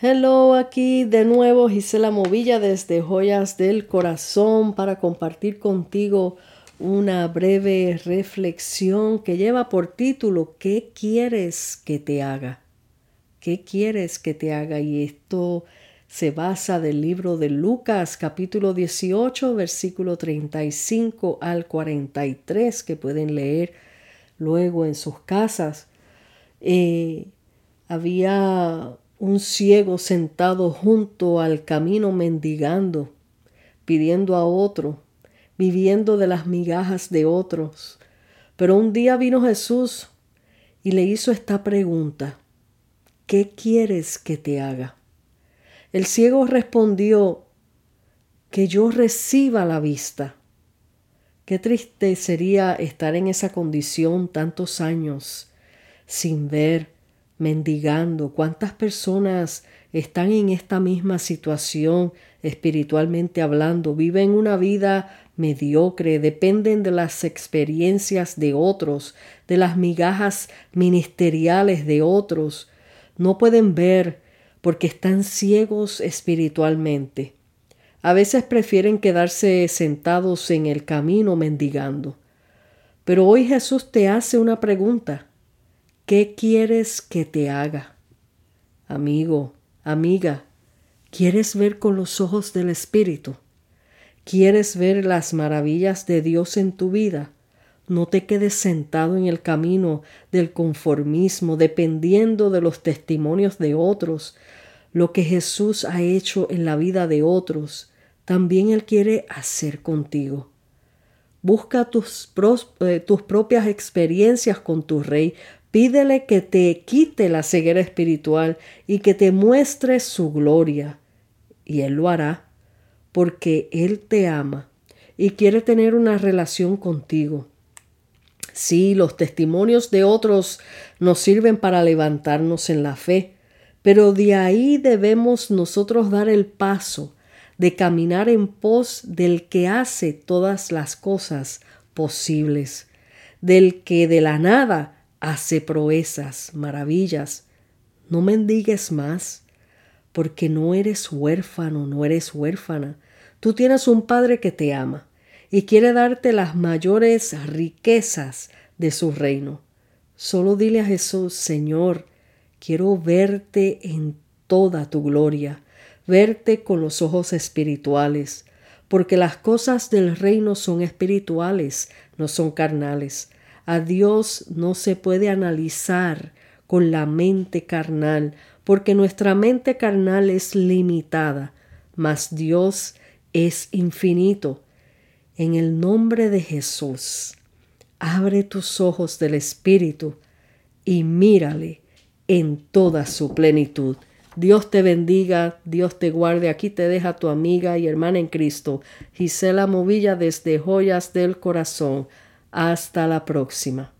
Hello, aquí de nuevo Gisela Movilla desde Joyas del Corazón para compartir contigo una breve reflexión que lleva por título ¿Qué quieres que te haga? ¿Qué quieres que te haga? Y esto se basa del libro de Lucas capítulo 18 versículo 35 al 43 que pueden leer luego en sus casas. Eh, había un ciego sentado junto al camino mendigando, pidiendo a otro, viviendo de las migajas de otros. Pero un día vino Jesús y le hizo esta pregunta, ¿qué quieres que te haga? El ciego respondió, que yo reciba la vista. Qué triste sería estar en esa condición tantos años sin ver, mendigando. ¿Cuántas personas están en esta misma situación espiritualmente hablando? Viven una vida mediocre, dependen de las experiencias de otros, de las migajas ministeriales de otros. No pueden ver porque están ciegos espiritualmente. A veces prefieren quedarse sentados en el camino mendigando. Pero hoy Jesús te hace una pregunta. ¿Qué quieres que te haga? Amigo, amiga, ¿quieres ver con los ojos del Espíritu? ¿Quieres ver las maravillas de Dios en tu vida? No te quedes sentado en el camino del conformismo, dependiendo de los testimonios de otros. Lo que Jesús ha hecho en la vida de otros, también Él quiere hacer contigo. Busca tus, eh, tus propias experiencias con tu Rey, Pídele que te quite la ceguera espiritual y que te muestre su gloria. Y Él lo hará, porque Él te ama y quiere tener una relación contigo. Sí, los testimonios de otros nos sirven para levantarnos en la fe, pero de ahí debemos nosotros dar el paso de caminar en pos del que hace todas las cosas posibles, del que de la nada hace proezas, maravillas. No mendigues más, porque no eres huérfano, no eres huérfana. Tú tienes un Padre que te ama y quiere darte las mayores riquezas de su reino. Solo dile a Jesús, Señor, quiero verte en toda tu gloria, verte con los ojos espirituales, porque las cosas del reino son espirituales, no son carnales. A Dios no se puede analizar con la mente carnal, porque nuestra mente carnal es limitada, mas Dios es infinito. En el nombre de Jesús, abre tus ojos del Espíritu y mírale en toda su plenitud. Dios te bendiga, Dios te guarde. Aquí te deja tu amiga y hermana en Cristo, Gisela Movilla desde Joyas del Corazón. Hasta la próxima.